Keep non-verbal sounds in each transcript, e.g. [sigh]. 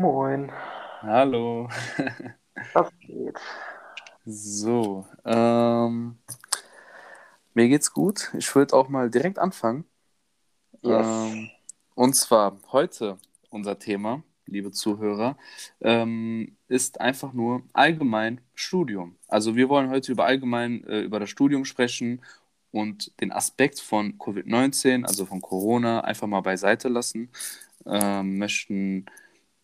Moin, Hallo. was geht? So, ähm, mir geht's gut. Ich würde auch mal direkt anfangen. Yes. Ähm, und zwar heute unser Thema, liebe Zuhörer, ähm, ist einfach nur allgemein Studium. Also wir wollen heute über allgemein äh, über das Studium sprechen und den Aspekt von Covid-19, also von Corona, einfach mal beiseite lassen. Ähm, möchten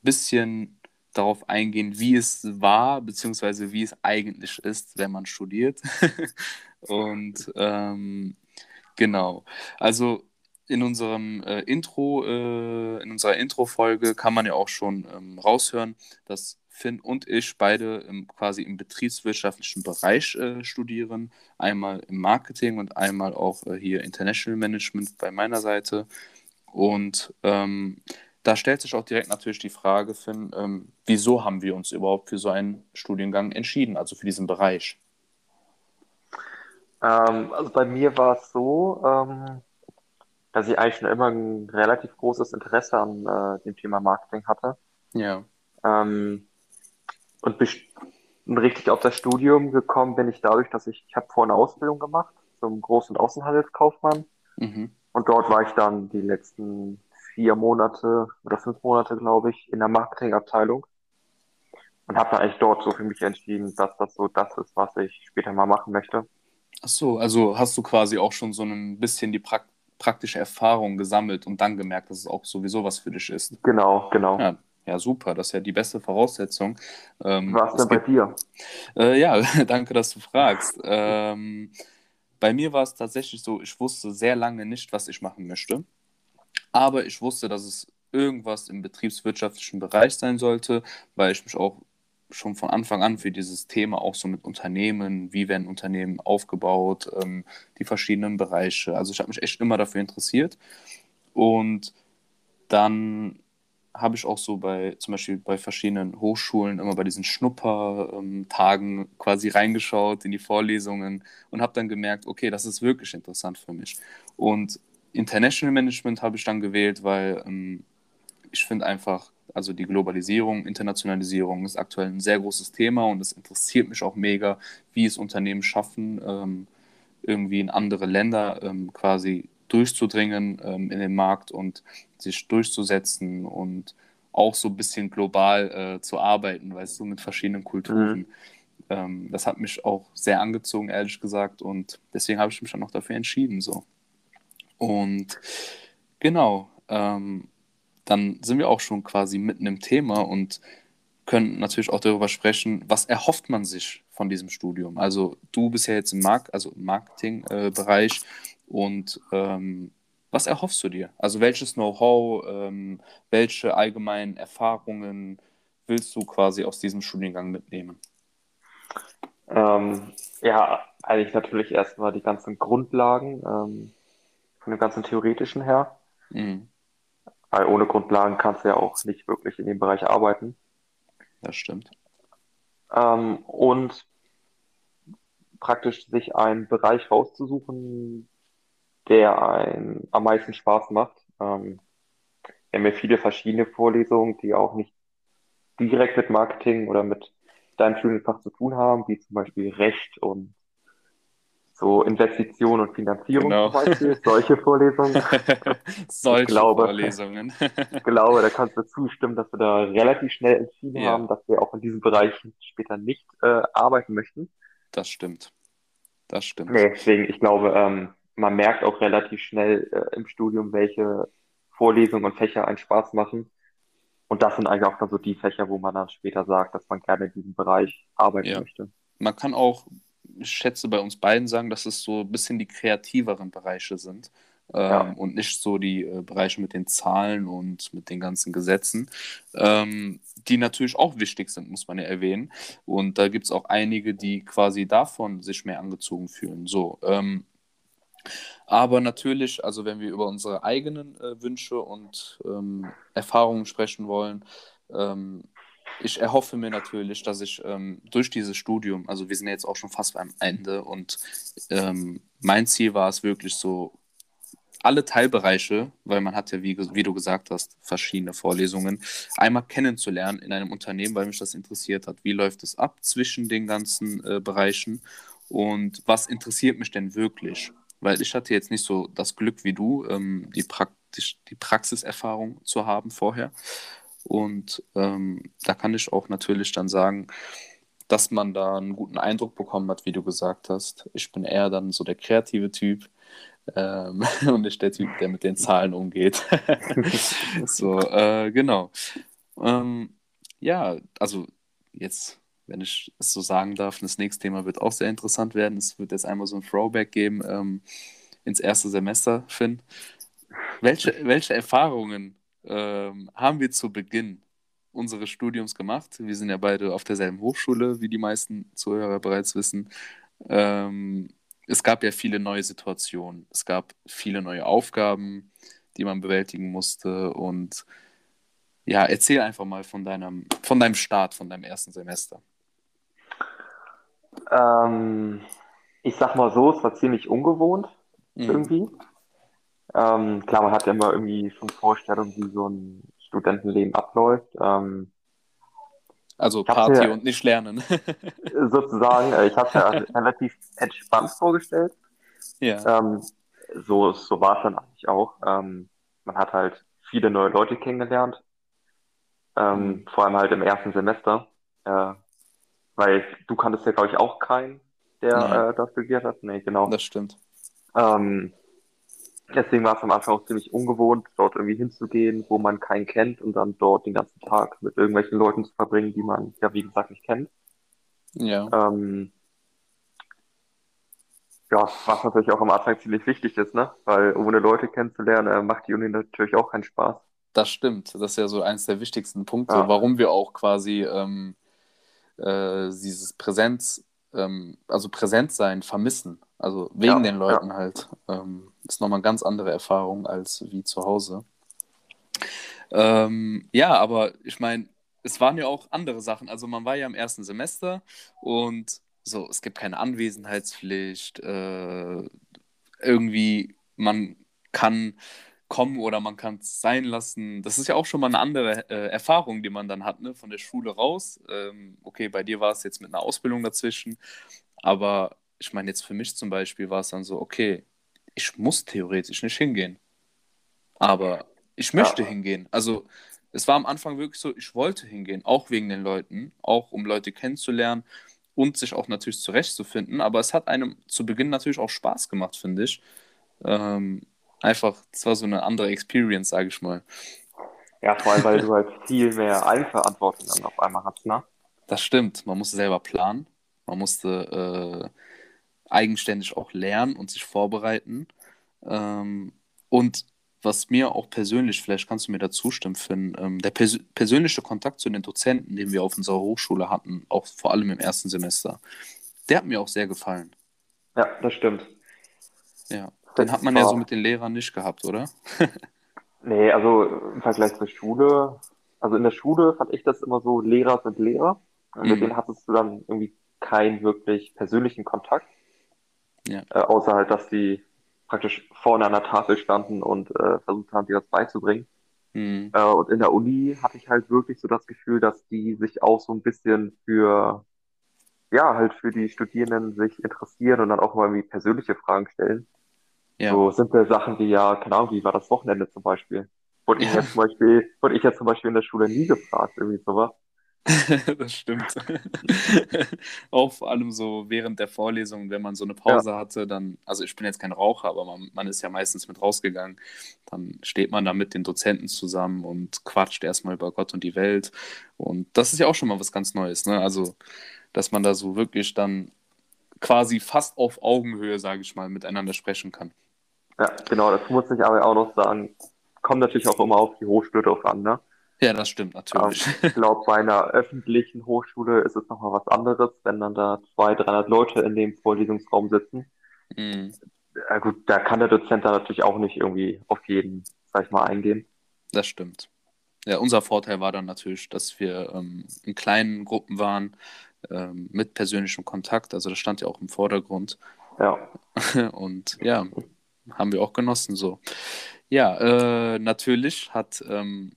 bisschen darauf eingehen, wie es war, beziehungsweise wie es eigentlich ist, wenn man studiert. [laughs] und ähm, genau, also in unserem äh, Intro, äh, in unserer Intro-Folge kann man ja auch schon ähm, raushören, dass Finn und ich beide im, quasi im betriebswirtschaftlichen Bereich äh, studieren. Einmal im Marketing und einmal auch äh, hier International Management bei meiner Seite. Und ähm, da stellt sich auch direkt natürlich die Frage, Finn, ähm, wieso haben wir uns überhaupt für so einen Studiengang entschieden, also für diesen Bereich? Ähm, also bei mir war es so, ähm, dass ich eigentlich schon immer ein relativ großes Interesse an äh, dem Thema Marketing hatte. Ja. Ähm, und richtig auf das Studium gekommen bin ich dadurch, dass ich, ich habe vorher eine Ausbildung gemacht zum Groß- und Außenhandelskaufmann. Mhm. Und dort war ich dann die letzten vier Monate oder fünf Monate, glaube ich, in der Marketingabteilung. Und habe dann eigentlich dort so für mich entschieden, dass das so das ist, was ich später mal machen möchte. Ach so, also hast du quasi auch schon so ein bisschen die prak praktische Erfahrung gesammelt und dann gemerkt, dass es auch sowieso was für dich ist. Genau, genau. Ja, ja, super, das ist ja die beste Voraussetzung. Ähm, Was es denn bei dir? äh, ja, [laughs] danke, dass du fragst. Ähm, bei mir war es tatsächlich so, ich wusste sehr lange nicht, was ich machen möchte. Aber ich wusste, dass es irgendwas im betriebswirtschaftlichen Bereich sein sollte, weil ich mich auch schon von Anfang an für dieses Thema auch so mit Unternehmen, wie werden Unternehmen aufgebaut, ähm, die verschiedenen Bereiche. Also ich habe mich echt immer dafür interessiert. Und dann habe ich auch so bei, zum Beispiel bei verschiedenen Hochschulen immer bei diesen Schnuppertagen quasi reingeschaut in die Vorlesungen und habe dann gemerkt, okay, das ist wirklich interessant für mich. Und International Management habe ich dann gewählt, weil ähm, ich finde einfach, also die Globalisierung, Internationalisierung ist aktuell ein sehr großes Thema und es interessiert mich auch mega, wie es Unternehmen schaffen, ähm, irgendwie in andere Länder ähm, quasi durchzudringen ähm, in den Markt und sich durchzusetzen und auch so ein bisschen global äh, zu arbeiten, weißt du, mit verschiedenen Kulturen. Mhm. Ähm, das hat mich auch sehr angezogen, ehrlich gesagt, und deswegen habe ich mich dann auch dafür entschieden, so. Und genau, ähm, dann sind wir auch schon quasi mitten im Thema und können natürlich auch darüber sprechen, was erhofft man sich von diesem Studium. Also du bist ja jetzt im Mark also im Marketingbereich und ähm, was erhoffst du dir? Also welches Know-how, ähm, welche allgemeinen Erfahrungen willst du quasi aus diesem Studiengang mitnehmen? Ähm, ja, eigentlich natürlich erstmal die ganzen Grundlagen, ähm, von dem ganzen Theoretischen her. Mhm, Weil ohne Grundlagen kannst du ja auch nicht wirklich in dem Bereich arbeiten. das stimmt. Ähm, und praktisch sich einen Bereich rauszusuchen, der einem am meisten Spaß macht. Ähm, wir haben ja viele verschiedene Vorlesungen, die auch nicht direkt mit Marketing oder mit deinem Studienfach zu tun haben, wie zum Beispiel Recht und so Investition und Finanzierung zum Genau. Beispiel, solche Vorlesungen. [laughs] Ich Solche glaube, Vorlesungen. ich glaube, da kannst du zustimmen, dass wir da relativ schnell entschieden Ja, haben, dass wir auch in diesem Bereich später nicht äh, arbeiten möchten. das stimmt. Das stimmt. Nee, deswegen, ich glaube, ähm, man merkt auch relativ schnell äh, im Studium, welche Vorlesungen und Fächer einen Spaß machen. Und das sind eigentlich auch dann so die Fächer, wo man dann später sagt, dass man gerne in diesem Bereich arbeiten Ja. möchte. Man kann auch, schätze, bei uns beiden sagen, dass es so ein bisschen die kreativeren Bereiche sind Ja, ähm, und nicht so die äh, Bereiche mit den Zahlen und mit den ganzen Gesetzen, ähm, die natürlich auch wichtig sind, muss man ja erwähnen. Und da gibt es auch einige, die quasi davon sich mehr angezogen fühlen. So, ähm, aber natürlich, also wenn wir über unsere eigenen äh, Wünsche und ähm, Erfahrungen sprechen wollen, ähm, ich erhoffe mir natürlich, dass ich ähm, durch dieses Studium, also wir sind jetzt auch schon fast beim Ende und ähm, mein Ziel war es wirklich so alle Teilbereiche, weil man hat ja, wie, wie du gesagt hast, verschiedene Vorlesungen, einmal kennenzulernen in einem Unternehmen, weil mich das interessiert hat. Wie läuft es ab zwischen den ganzen äh, Bereichen und was interessiert mich denn wirklich? Weil ich hatte jetzt nicht so das Glück wie du, ähm, die, praktisch, die Praxiserfahrung zu haben vorher. Und ähm, da kann ich auch natürlich dann sagen, dass man da einen guten Eindruck bekommen hat, wie du gesagt hast. Ich bin eher dann so der kreative Typ ähm, [laughs] und nicht der Typ, der mit den Zahlen umgeht. [laughs] so, äh, genau. Ähm, ja, also jetzt, wenn ich es so sagen darf, das nächste Thema wird auch sehr interessant werden. Es wird jetzt einmal so ein Throwback geben ähm, ins erste Semester, Finn. Welche, welche Erfahrungen ähm, haben wir zu Beginn unseres Studiums gemacht? Wir sind ja beide auf derselben Hochschule, wie die meisten Zuhörer bereits wissen. Ähm, es gab ja viele neue Situationen. Es gab viele neue Aufgaben, die man bewältigen musste. Und ja, erzähl einfach mal von deinem, von deinem Start, von deinem ersten Semester. Ähm, ich sag mal so, es war ziemlich ungewohnt mhm. irgendwie. Ähm, klar, man hat ja immer irgendwie schon Vorstellungen, wie so ein Studentenleben abläuft. Ähm, also Party ja, und nicht lernen. [laughs] sozusagen, äh, ich habe es ja relativ entspannt vorgestellt. Ja. Ähm, so, so war es dann eigentlich auch. Ähm, man hat halt viele neue Leute kennengelernt. Ähm, mhm. Vor allem halt im ersten Semester. Äh, weil du kanntest ja, glaube ich, auch keinen, der äh, da studiert hat. Nee, genau. Das stimmt. Ähm, Deswegen war es am Anfang auch ziemlich ungewohnt, dort irgendwie hinzugehen, wo man keinen kennt und dann dort den ganzen Tag mit irgendwelchen Leuten zu verbringen, die man ja, wie gesagt, nicht kennt. Ja. Ähm, ja, was natürlich auch am Anfang ziemlich wichtig ist, ne? Weil ohne Leute kennenzulernen, äh, macht die Uni natürlich auch keinen Spaß. Das stimmt. Das ist ja so eins der wichtigsten Punkte, ja. warum wir auch quasi ähm, äh, dieses Präsenz, ähm, also Präsentsein vermissen. Also wegen ja, den Leuten ja. halt. Ähm, ist nochmal eine ganz andere Erfahrung als wie zu Hause. Ähm, ja, aber ich meine, es waren ja auch andere Sachen. Also man war ja im ersten Semester und so, es gibt keine Anwesenheitspflicht. Äh, irgendwie, man kann kommen oder man kann es sein lassen. Das ist ja auch schon mal eine andere äh, Erfahrung, die man dann hat, ne? von der Schule raus. Ähm, okay, bei dir war es jetzt mit einer Ausbildung dazwischen, aber ich meine, jetzt für mich zum Beispiel war es dann so, okay, ich muss theoretisch nicht hingehen. Aber ich möchte ja. hingehen. Also es war am Anfang wirklich so, ich wollte hingehen, auch wegen den Leuten, auch um Leute kennenzulernen und sich auch natürlich zurechtzufinden. Aber es hat einem zu Beginn natürlich auch Spaß gemacht, finde ich. Ähm, einfach, es war so eine andere Experience, sage ich mal. Ja, vor allem, weil du halt viel mehr Eigenverantwortung dann auf einmal hast, ne? Das stimmt. Man musste selber planen. Man musste äh, eigenständig auch lernen und sich vorbereiten. Ähm, und was mir auch persönlich, vielleicht kannst du mir da zustimmen, Finn, ähm, der pers persönliche Kontakt zu den Dozenten, den wir auf unserer Hochschule hatten, auch vor allem im ersten Semester, der hat mir auch sehr gefallen. Ja, das stimmt. Ja, den hat man war... ja so mit den Lehrern nicht gehabt, oder? [laughs] nee, also im Vergleich zur Schule, also in der Schule fand ich das immer so, Lehrer sind Lehrer. Mhm. Mit denen hattest du dann irgendwie keinen wirklich persönlichen Kontakt. Ja. Äh, außer halt, dass die praktisch vorne an der Tafel standen und äh, versucht haben, dir das beizubringen. Mhm. Äh, und in der Uni hatte ich halt wirklich so das Gefühl, dass die sich auch so ein bisschen für, ja, halt für die Studierenden sich interessieren und dann auch mal irgendwie persönliche Fragen stellen. Ja. So simple Sachen wie, ja, keine Ahnung, wie war das Wochenende zum Beispiel? Wurde ich ja. jetzt zum Beispiel, wurde ich jetzt zum Beispiel in der Schule nie gefragt, irgendwie sowas. [laughs] das stimmt. [laughs] auch vor allem so während der Vorlesung, wenn man so eine Pause ja. hatte, dann, also ich bin jetzt kein Raucher, aber man, man, ist ja meistens mit rausgegangen, dann steht man da mit den Dozenten zusammen und quatscht erstmal über Gott und die Welt. Und das ist ja auch schon mal was ganz Neues, ne? Also, dass man da so wirklich dann quasi fast auf Augenhöhe, sage ich mal, miteinander sprechen kann. Ja, genau, das muss ich aber auch noch sagen. Kommt natürlich auch immer auf die Hochschule drauf an, ne? Ja, das stimmt natürlich. Ähm, ich glaube, bei einer öffentlichen Hochschule ist es nochmal was anderes, wenn dann da 200, 300 Leute in dem Vorlesungsraum sitzen. Mhm. Ja, gut, da kann der Dozent da natürlich auch nicht irgendwie auf jeden, sag ich mal, eingehen. Das stimmt. Ja, unser Vorteil war dann natürlich, dass wir ähm, in kleinen Gruppen waren, ähm, mit persönlichem Kontakt. Also das stand ja auch im Vordergrund. Ja. [laughs] Und ja, haben wir auch genossen so. Ja, äh, natürlich hat ähm,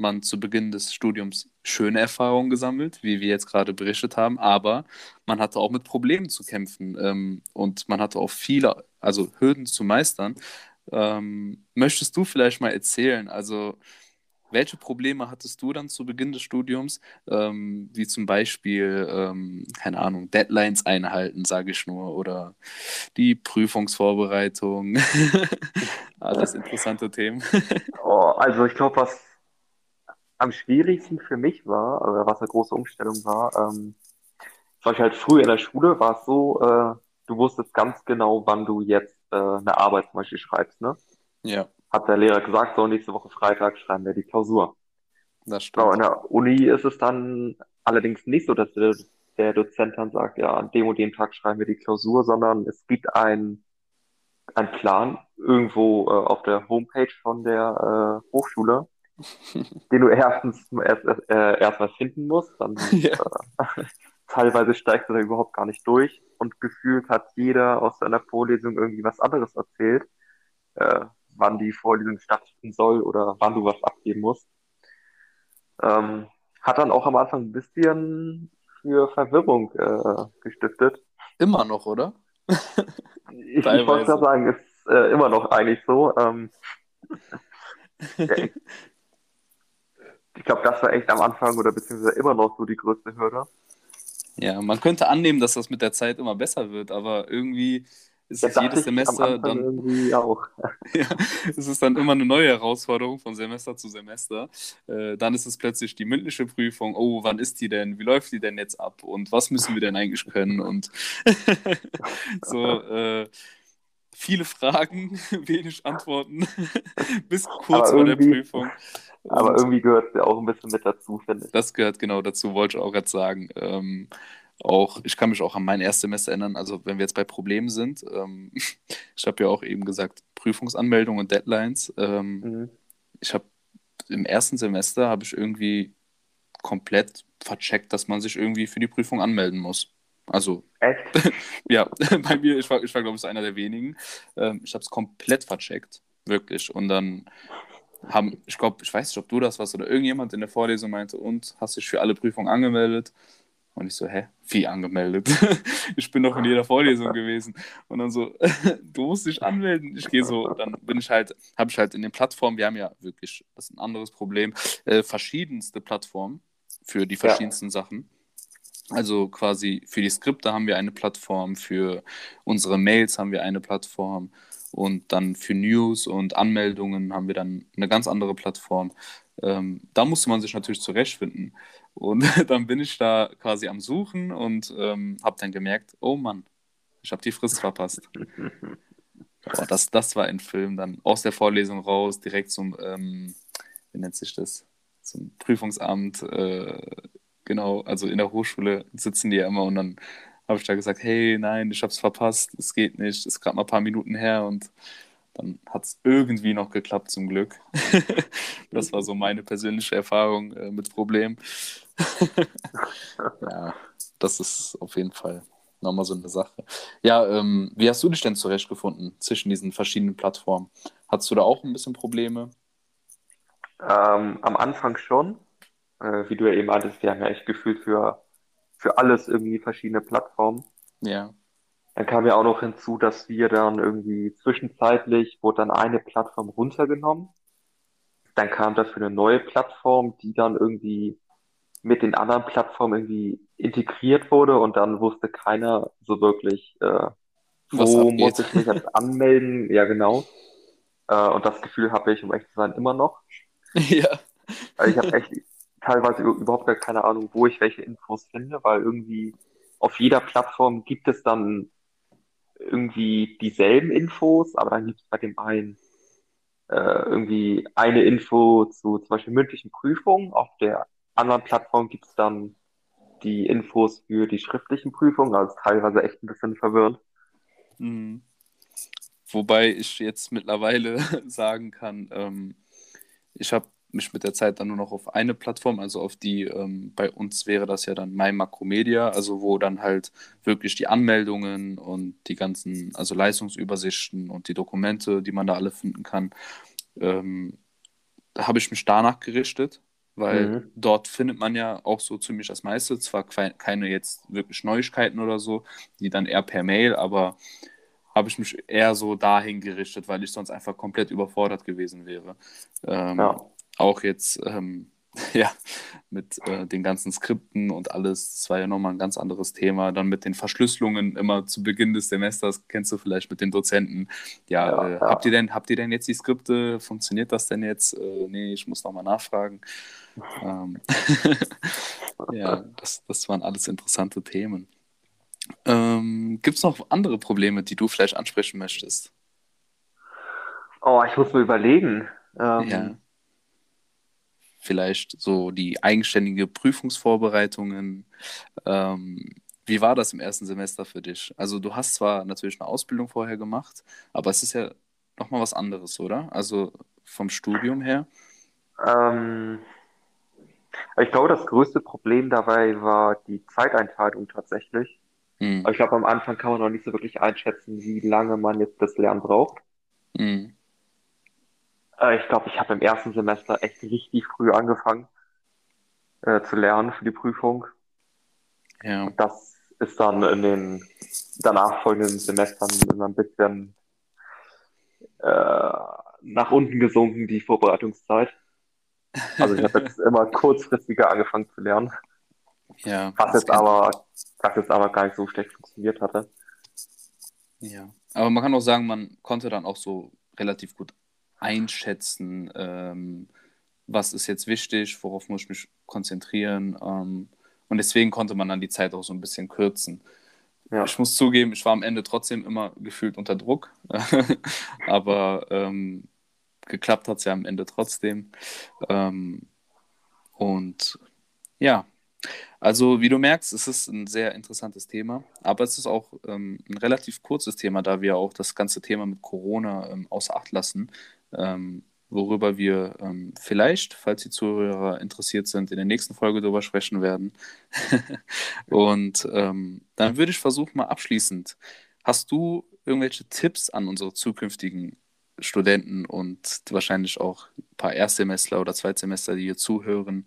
man zu Beginn des Studiums schöne Erfahrungen gesammelt, wie wir jetzt gerade berichtet haben, aber man hatte auch mit Problemen zu kämpfen ähm, und man hatte auch viele, also Hürden zu meistern. Ähm, möchtest du vielleicht mal erzählen, also welche Probleme hattest du dann zu Beginn des Studiums, ähm, wie zum Beispiel, ähm, keine Ahnung, Deadlines einhalten, sage ich nur, oder die Prüfungsvorbereitung? [laughs] Alles interessante Themen. [laughs] Oh, also ich glaube, was am schwierigsten für mich war, oder was eine große Umstellung war, ähm, zum Beispiel halt früher in der Schule war es so, äh, du wusstest ganz genau, wann du jetzt äh, eine Arbeit zum Beispiel schreibst, ne? Ja, Hat der Lehrer gesagt, so nächste Woche Freitag schreiben wir die Klausur. das Genau, in stimmt. der Uni ist es dann allerdings nicht so, dass der, der Dozent dann sagt, ja, an dem und dem Tag schreiben wir die Klausur, sondern es gibt einen, einen Plan irgendwo äh, auf der Homepage von der äh, Hochschule, den du erstens erst, äh, erstmal finden musst, dann [laughs] Ja, äh, teilweise steigst du da überhaupt gar nicht durch und gefühlt hat jeder aus seiner Vorlesung irgendwie was anderes erzählt, äh, wann die Vorlesung stattfinden soll oder wann du was abgeben musst. Ähm, hat dann auch am Anfang ein bisschen für Verwirrung äh, gestiftet. immer noch, oder? Ich, wollte sagen, ist äh, immer noch eigentlich so. Ähm, [laughs] ja, ich glaube, das war echt am Anfang oder beziehungsweise immer noch so die größte Hürde. Ja, man könnte annehmen, dass das mit der Zeit immer besser wird, aber irgendwie ist es jedes Semester dann, irgendwie auch. [laughs] ja, es ist dann immer eine neue Herausforderung von Semester zu Semester. Äh, dann ist es plötzlich die mündliche Prüfung. Oh, wann ist die denn? Wie läuft die denn jetzt ab? Und was müssen wir denn eigentlich können? Und [laughs] so äh, viele Fragen, [laughs] wenig Antworten, [laughs] bis kurz vor der Prüfung. aber irgendwie gehört es ja auch ein bisschen mit dazu, finde ich. das gehört genau dazu, wollte ich auch gerade sagen. Ähm, auch, ich kann mich auch an mein Erstsemester erinnern, also wenn wir jetzt bei Problemen sind, ähm, [laughs] ich habe ja auch eben gesagt, Prüfungsanmeldungen und Deadlines. Ähm, Mhm. ich habe im ersten Semester habe ich irgendwie komplett vercheckt, dass man sich irgendwie für die Prüfung anmelden muss. Also, Echt? [laughs] ja, [laughs] bei mir, ich war, ich war glaube ich, einer der wenigen. Ähm, ich habe es komplett vercheckt, wirklich. Und dann haben, ich glaube, ich weiß nicht, ob du das warst oder irgendjemand in der Vorlesung meinte, und hast dich für alle Prüfungen angemeldet? Und ich so, hä, wie angemeldet? [laughs] Ich bin doch in jeder Vorlesung gewesen. Und dann so, du musst dich anmelden. Ich gehe so, dann bin ich halt, habe ich halt in den Plattformen, wir haben ja wirklich, das ist ein anderes Problem, äh, verschiedenste Plattformen für die Ja. verschiedensten Sachen. Also quasi für die Skripte haben wir eine Plattform, für unsere Mails haben wir eine Plattform und dann für News und Anmeldungen haben wir dann eine ganz andere Plattform. Ähm, da musste man sich natürlich zurechtfinden. Und [laughs] dann bin ich da quasi am Suchen und ähm, habe dann gemerkt, oh Mann, ich habe die Frist verpasst. [laughs] Boah, das, das war ein Film. Dann aus der Vorlesung raus, direkt zum, ähm, wie nennt sich das? Zum Prüfungsamt. Äh, genau, also in der Hochschule sitzen die ja immer und dann habe ich da gesagt, hey, nein, ich habe es verpasst, es geht nicht, ist gerade mal ein paar Minuten her und dann hat es irgendwie noch geklappt, zum Glück. [laughs] das war so meine persönliche Erfahrung äh, mit Problemen. [laughs] ja, das ist auf jeden Fall nochmal so eine Sache. Ja, ähm, wie hast du dich denn zurechtgefunden zwischen diesen verschiedenen Plattformen? Hattest du da auch ein bisschen Probleme? Ähm, am Anfang schon, äh, wie du ja eben meintest, wir haben ja echt gefühlt für, für alles irgendwie verschiedene Plattformen. Ja, Dann kam ja auch noch hinzu, dass wir dann irgendwie zwischenzeitlich wurde dann eine Plattform runtergenommen. Dann kam dafür eine neue Plattform, die dann irgendwie mit den anderen Plattformen irgendwie integriert wurde und dann wusste keiner so wirklich, äh, wo muss ich mich jetzt [laughs] anmelden? Ja, genau. Äh, und das Gefühl habe ich, um echt zu sein, immer noch. [laughs] ja, Also ich habe echt teilweise überhaupt gar keine Ahnung, wo ich welche Infos finde, weil irgendwie auf jeder Plattform gibt es dann irgendwie dieselben Infos, aber dann gibt es bei dem einen äh, irgendwie eine Info zu zum Beispiel mündlichen Prüfungen. Auf der anderen Plattform gibt es dann die Infos für die schriftlichen Prüfungen, also teilweise echt ein bisschen verwirrend. Mhm. Wobei ich jetzt mittlerweile [laughs] sagen kann, ähm, ich habe mich mit der Zeit dann nur noch auf eine Plattform, also auf die, ähm, bei uns wäre das ja dann My Makromedia, also wo dann halt wirklich die Anmeldungen und die ganzen, also Leistungsübersichten und die Dokumente, die man da alle finden kann, ähm, da habe ich mich danach gerichtet, weil mhm. dort findet man ja auch so ziemlich das meiste, zwar keine jetzt wirklich Neuigkeiten oder so, die dann eher per Mail, aber habe ich mich eher so dahin gerichtet, weil ich sonst einfach komplett überfordert gewesen wäre. Ähm, ja. Auch jetzt, ähm, [laughs] ja, mit äh, den ganzen Skripten und alles, das war ja nochmal ein ganz anderes Thema. Dann mit den Verschlüsselungen immer zu Beginn des Semesters, kennst du vielleicht mit den Dozenten. Ja, ja, äh, ja. habt ihr denn, habt ihr denn jetzt die Skripte? Funktioniert das denn jetzt? Äh, nee, ich muss nochmal nachfragen. ähm, [laughs] ja, das, das waren alles interessante Themen. Ähm, Gibt es noch andere Probleme, die du vielleicht ansprechen möchtest? Oh, ich muss mir überlegen. Ähm, ja. Vielleicht so die eigenständige Prüfungsvorbereitungen. Ähm, wie war das im ersten Semester für dich? Also du hast zwar natürlich eine Ausbildung vorher gemacht, aber es ist ja nochmal was anderes, oder? Also vom Studium her. Ähm, ich glaube, das größte Problem dabei war die Zeiteinteilung tatsächlich. Aber ich glaube, am Anfang kann man noch nicht so wirklich einschätzen, wie lange man jetzt das Lernen braucht. Mhm. Äh, ich glaube, ich habe im ersten Semester echt richtig früh angefangen äh, zu lernen für die Prüfung. Ja. Und das ist dann in den danach folgenden Semestern immer ein bisschen äh, nach unten gesunken, die Vorbereitungszeit. Also ich habe jetzt [laughs] immer kurzfristiger angefangen zu lernen. Ja, was jetzt aber, was jetzt aber gar nicht so schlecht funktioniert hatte. Ja, aber man kann auch sagen, man konnte dann auch so relativ gut einschätzen, ähm, was ist jetzt wichtig, worauf muss ich mich konzentrieren. Ähm, und deswegen konnte man dann die Zeit auch so ein bisschen kürzen. Ja. Ich muss zugeben, ich war am Ende trotzdem immer gefühlt unter Druck, [laughs] aber ähm, geklappt hat es ja am Ende trotzdem. Ähm, und ja, also, wie du merkst, es ist ein sehr interessantes Thema, aber es ist auch ähm, ein relativ kurzes Thema, da wir auch das ganze Thema mit Corona ähm, außer Acht lassen, ähm, worüber wir ähm, vielleicht, falls die Zuhörer interessiert sind, in der nächsten Folge darüber sprechen werden. [laughs] Und ähm, dann würde ich versuchen, mal abschließend, hast du irgendwelche Tipps an unsere zukünftigen Studenten und wahrscheinlich auch ein paar Erstsemestler oder Zweitsemester, die hier zuhören,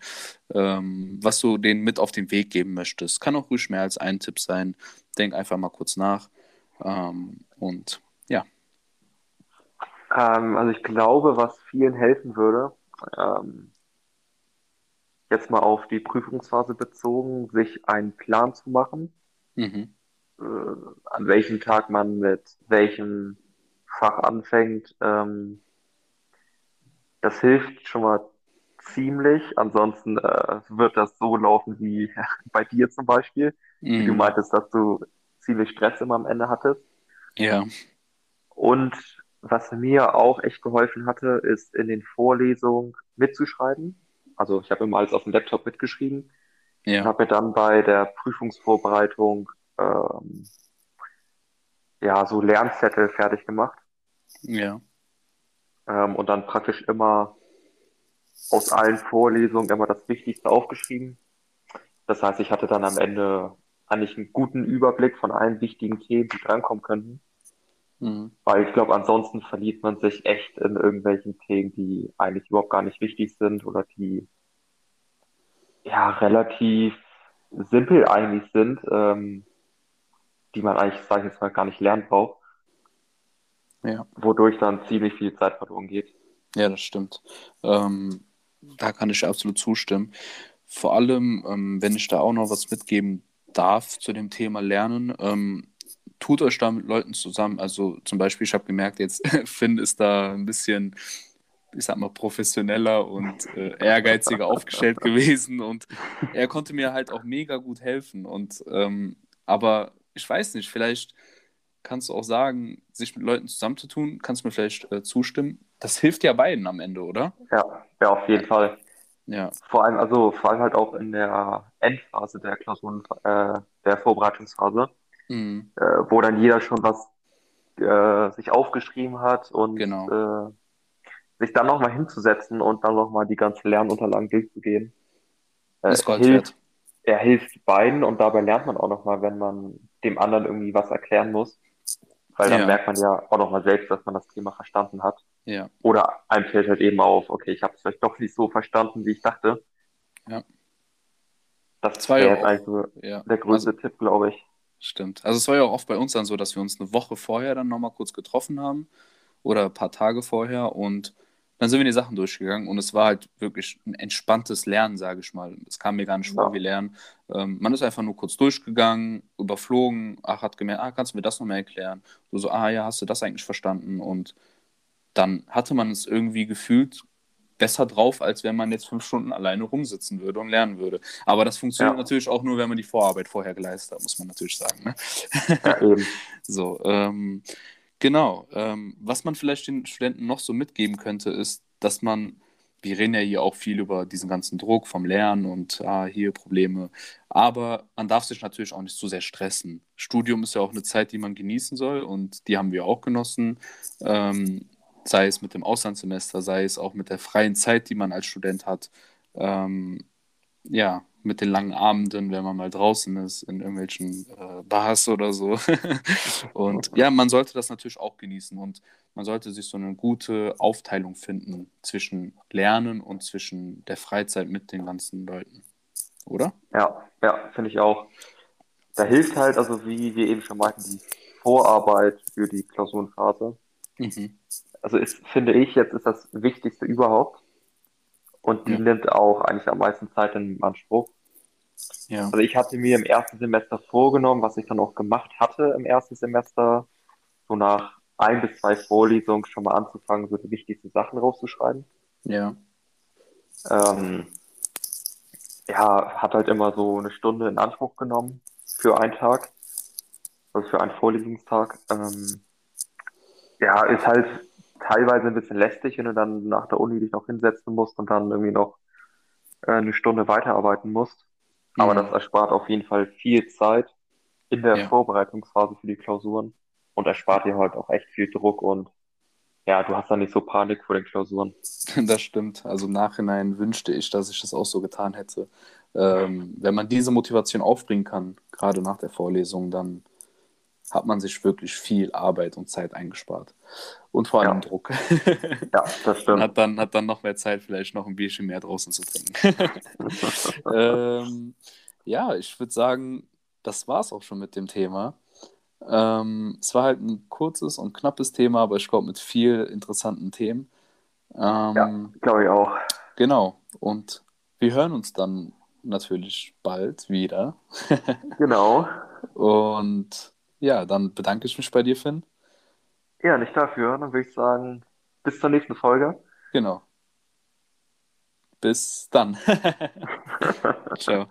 ähm, was du denen mit auf den Weg geben möchtest. Kann auch ruhig mehr als ein Tipp sein. Denk einfach mal kurz nach. Ähm, und ja. Ähm, also ich glaube, was vielen helfen würde, ähm, jetzt mal auf die Prüfungsphase bezogen, sich einen Plan zu machen, mhm. äh, an welchem Tag man mit welchem Fach anfängt. Ähm, das hilft schon mal ziemlich. Ansonsten äh, wird das so laufen wie [laughs] bei dir zum Beispiel, mm. wie du mhm. meintest, dass du ziemlich Stress immer am Ende hattest. Ja. Und was mir auch echt geholfen hatte, ist in den Vorlesungen mitzuschreiben. Also ich habe immer alles auf dem Laptop mitgeschrieben. Ja. Und habe mir dann bei der Prüfungsvorbereitung ähm, ja so Lernzettel fertig gemacht. Ja. Ähm, und dann praktisch immer aus allen Vorlesungen immer das Wichtigste aufgeschrieben. Das heißt, ich hatte dann am Ende eigentlich einen guten Überblick von allen wichtigen Themen, die drankommen könnten. Mhm. Weil ich glaube, ansonsten verliert man sich echt in irgendwelchen Themen, die eigentlich überhaupt gar nicht wichtig sind oder die ja relativ simpel eigentlich sind, ähm, die man eigentlich, sage ich jetzt mal, gar nicht lernen braucht. Ja. Wodurch dann ziemlich viel Zeit verloren geht. Ja, das stimmt. Ähm, da kann ich absolut zustimmen. Vor allem, ähm, wenn ich da auch noch was mitgeben darf zu dem Thema Lernen, ähm, tut euch da mit Leuten zusammen. Also zum Beispiel, ich habe gemerkt, jetzt [laughs] Finn ist da ein bisschen, ich sag mal, professioneller und äh, ehrgeiziger aufgestellt [laughs] gewesen und er konnte mir halt auch mega gut helfen. Und ähm, aber ich weiß nicht, vielleicht kannst du auch sagen, sich mit Leuten zusammenzutun, kannst du mir vielleicht äh, zustimmen. Das hilft ja beiden am Ende, oder? Ja, ja, auf jeden Fall. Ja. Vor allem, also vor allem halt auch in der Endphase der Klausuren, äh, der Vorbereitungsphase, mhm. äh, wo dann jeder schon was äh, sich aufgeschrieben hat und genau. Äh, sich dann nochmal hinzusetzen und dann nochmal die ganzen Lernunterlagen durchzugehen, äh, Ist Gold hilft, er hilft beiden und dabei lernt man auch nochmal, wenn man dem anderen irgendwie was erklären muss. Weil dann Ja, merkt man ja auch nochmal selbst, dass man das Thema verstanden hat. ja, Oder einem fällt halt eben auf, okay, ich habe es vielleicht doch nicht so verstanden, wie ich dachte. ja. Das war wäre ja jetzt auch, eigentlich so ja, der also größte Tipp, glaube ich. Stimmt. Also es war ja auch oft bei uns dann so, dass wir uns eine Woche vorher dann nochmal kurz getroffen haben oder ein paar Tage vorher und dann sind wir die Sachen durchgegangen und es war halt wirklich ein entspanntes Lernen, sage ich mal. Es kam mir gar nicht vor Ja, wie Lernen. Ähm, man ist einfach nur kurz durchgegangen, überflogen, ach, hat gemerkt, ah, kannst du mir das nochmal erklären? Du so, ah ja, hast du das eigentlich verstanden? Und dann hatte man es irgendwie gefühlt besser drauf, als wenn man jetzt fünf Stunden alleine rumsitzen würde und lernen würde. Aber das funktioniert ja, natürlich auch nur, wenn man die Vorarbeit vorher geleistet hat, muss man natürlich sagen. Ne? ja, eben. [laughs] So, ähm, genau. Ähm, was man vielleicht den Studenten noch so mitgeben könnte, ist, dass man, wir reden ja hier auch viel über diesen ganzen Druck vom Lernen und ah, hier Probleme, aber man darf sich natürlich auch nicht zu sehr stressen. Studium ist ja auch eine Zeit, die man genießen soll und die haben wir auch genossen. Ähm, sei es mit dem Auslandssemester, sei es auch mit der freien Zeit, die man als Student hat. Ähm, ja, mit den langen Abenden, wenn man mal draußen ist, in irgendwelchen äh, Bars oder so. [laughs] Und ja, man sollte das natürlich auch genießen und man sollte sich so eine gute Aufteilung finden zwischen Lernen und zwischen der Freizeit mit den ganzen Leuten, oder? Ja, ja, finde ich auch. Da hilft halt, also wie wir eben schon meinten, die Vorarbeit für die Klausurenphase. Mhm. Also ist, finde ich, jetzt ist das Wichtigste überhaupt. Und die Ja, nimmt auch eigentlich am meisten Zeit in Anspruch. ja, Also ich hatte mir im ersten Semester vorgenommen, was ich dann auch gemacht hatte im ersten Semester, so nach ein bis zwei Vorlesungen schon mal anzufangen, so die wichtigsten Sachen rauszuschreiben. ja, Ähm, ja, hat halt immer so eine Stunde in Anspruch genommen für einen Tag, also für einen Vorlesungstag. Ähm, ja, ist halt teilweise ein bisschen lästig, wenn du dann nach der Uni dich noch hinsetzen musst und dann irgendwie noch äh, eine Stunde weiterarbeiten musst. Aber das mhm. erspart auf jeden Fall viel Zeit in der ja, Vorbereitungsphase für die Klausuren und erspart dir halt auch echt viel Druck und ja, du hast dann nicht so Panik vor den Klausuren. [laughs] das stimmt. Also im Nachhinein wünschte ich, dass ich das auch so getan hätte. Ähm, wenn man diese Motivation aufbringen kann, gerade nach der Vorlesung, dann hat man sich wirklich viel Arbeit und Zeit eingespart. Und vor allem Ja, Druck. [laughs] ja, das stimmt. hat dann, hat dann noch mehr Zeit, vielleicht noch ein Bierchen mehr draußen zu trinken. [laughs] ähm, ja, ich würde sagen, das war es auch schon mit dem Thema. Ähm, es war halt ein kurzes und knappes Thema, aber ich glaube mit viel interessanten Themen. Ja, Ähm, glaube ich auch. genau. Und wir hören uns dann natürlich bald wieder. Genau. [laughs] Und ja, dann bedanke ich mich bei dir, Finn. Ja, nicht dafür. Dann würde ich sagen, bis zur nächsten Folge. Genau. Bis dann. [laughs] [laughs] Ciao.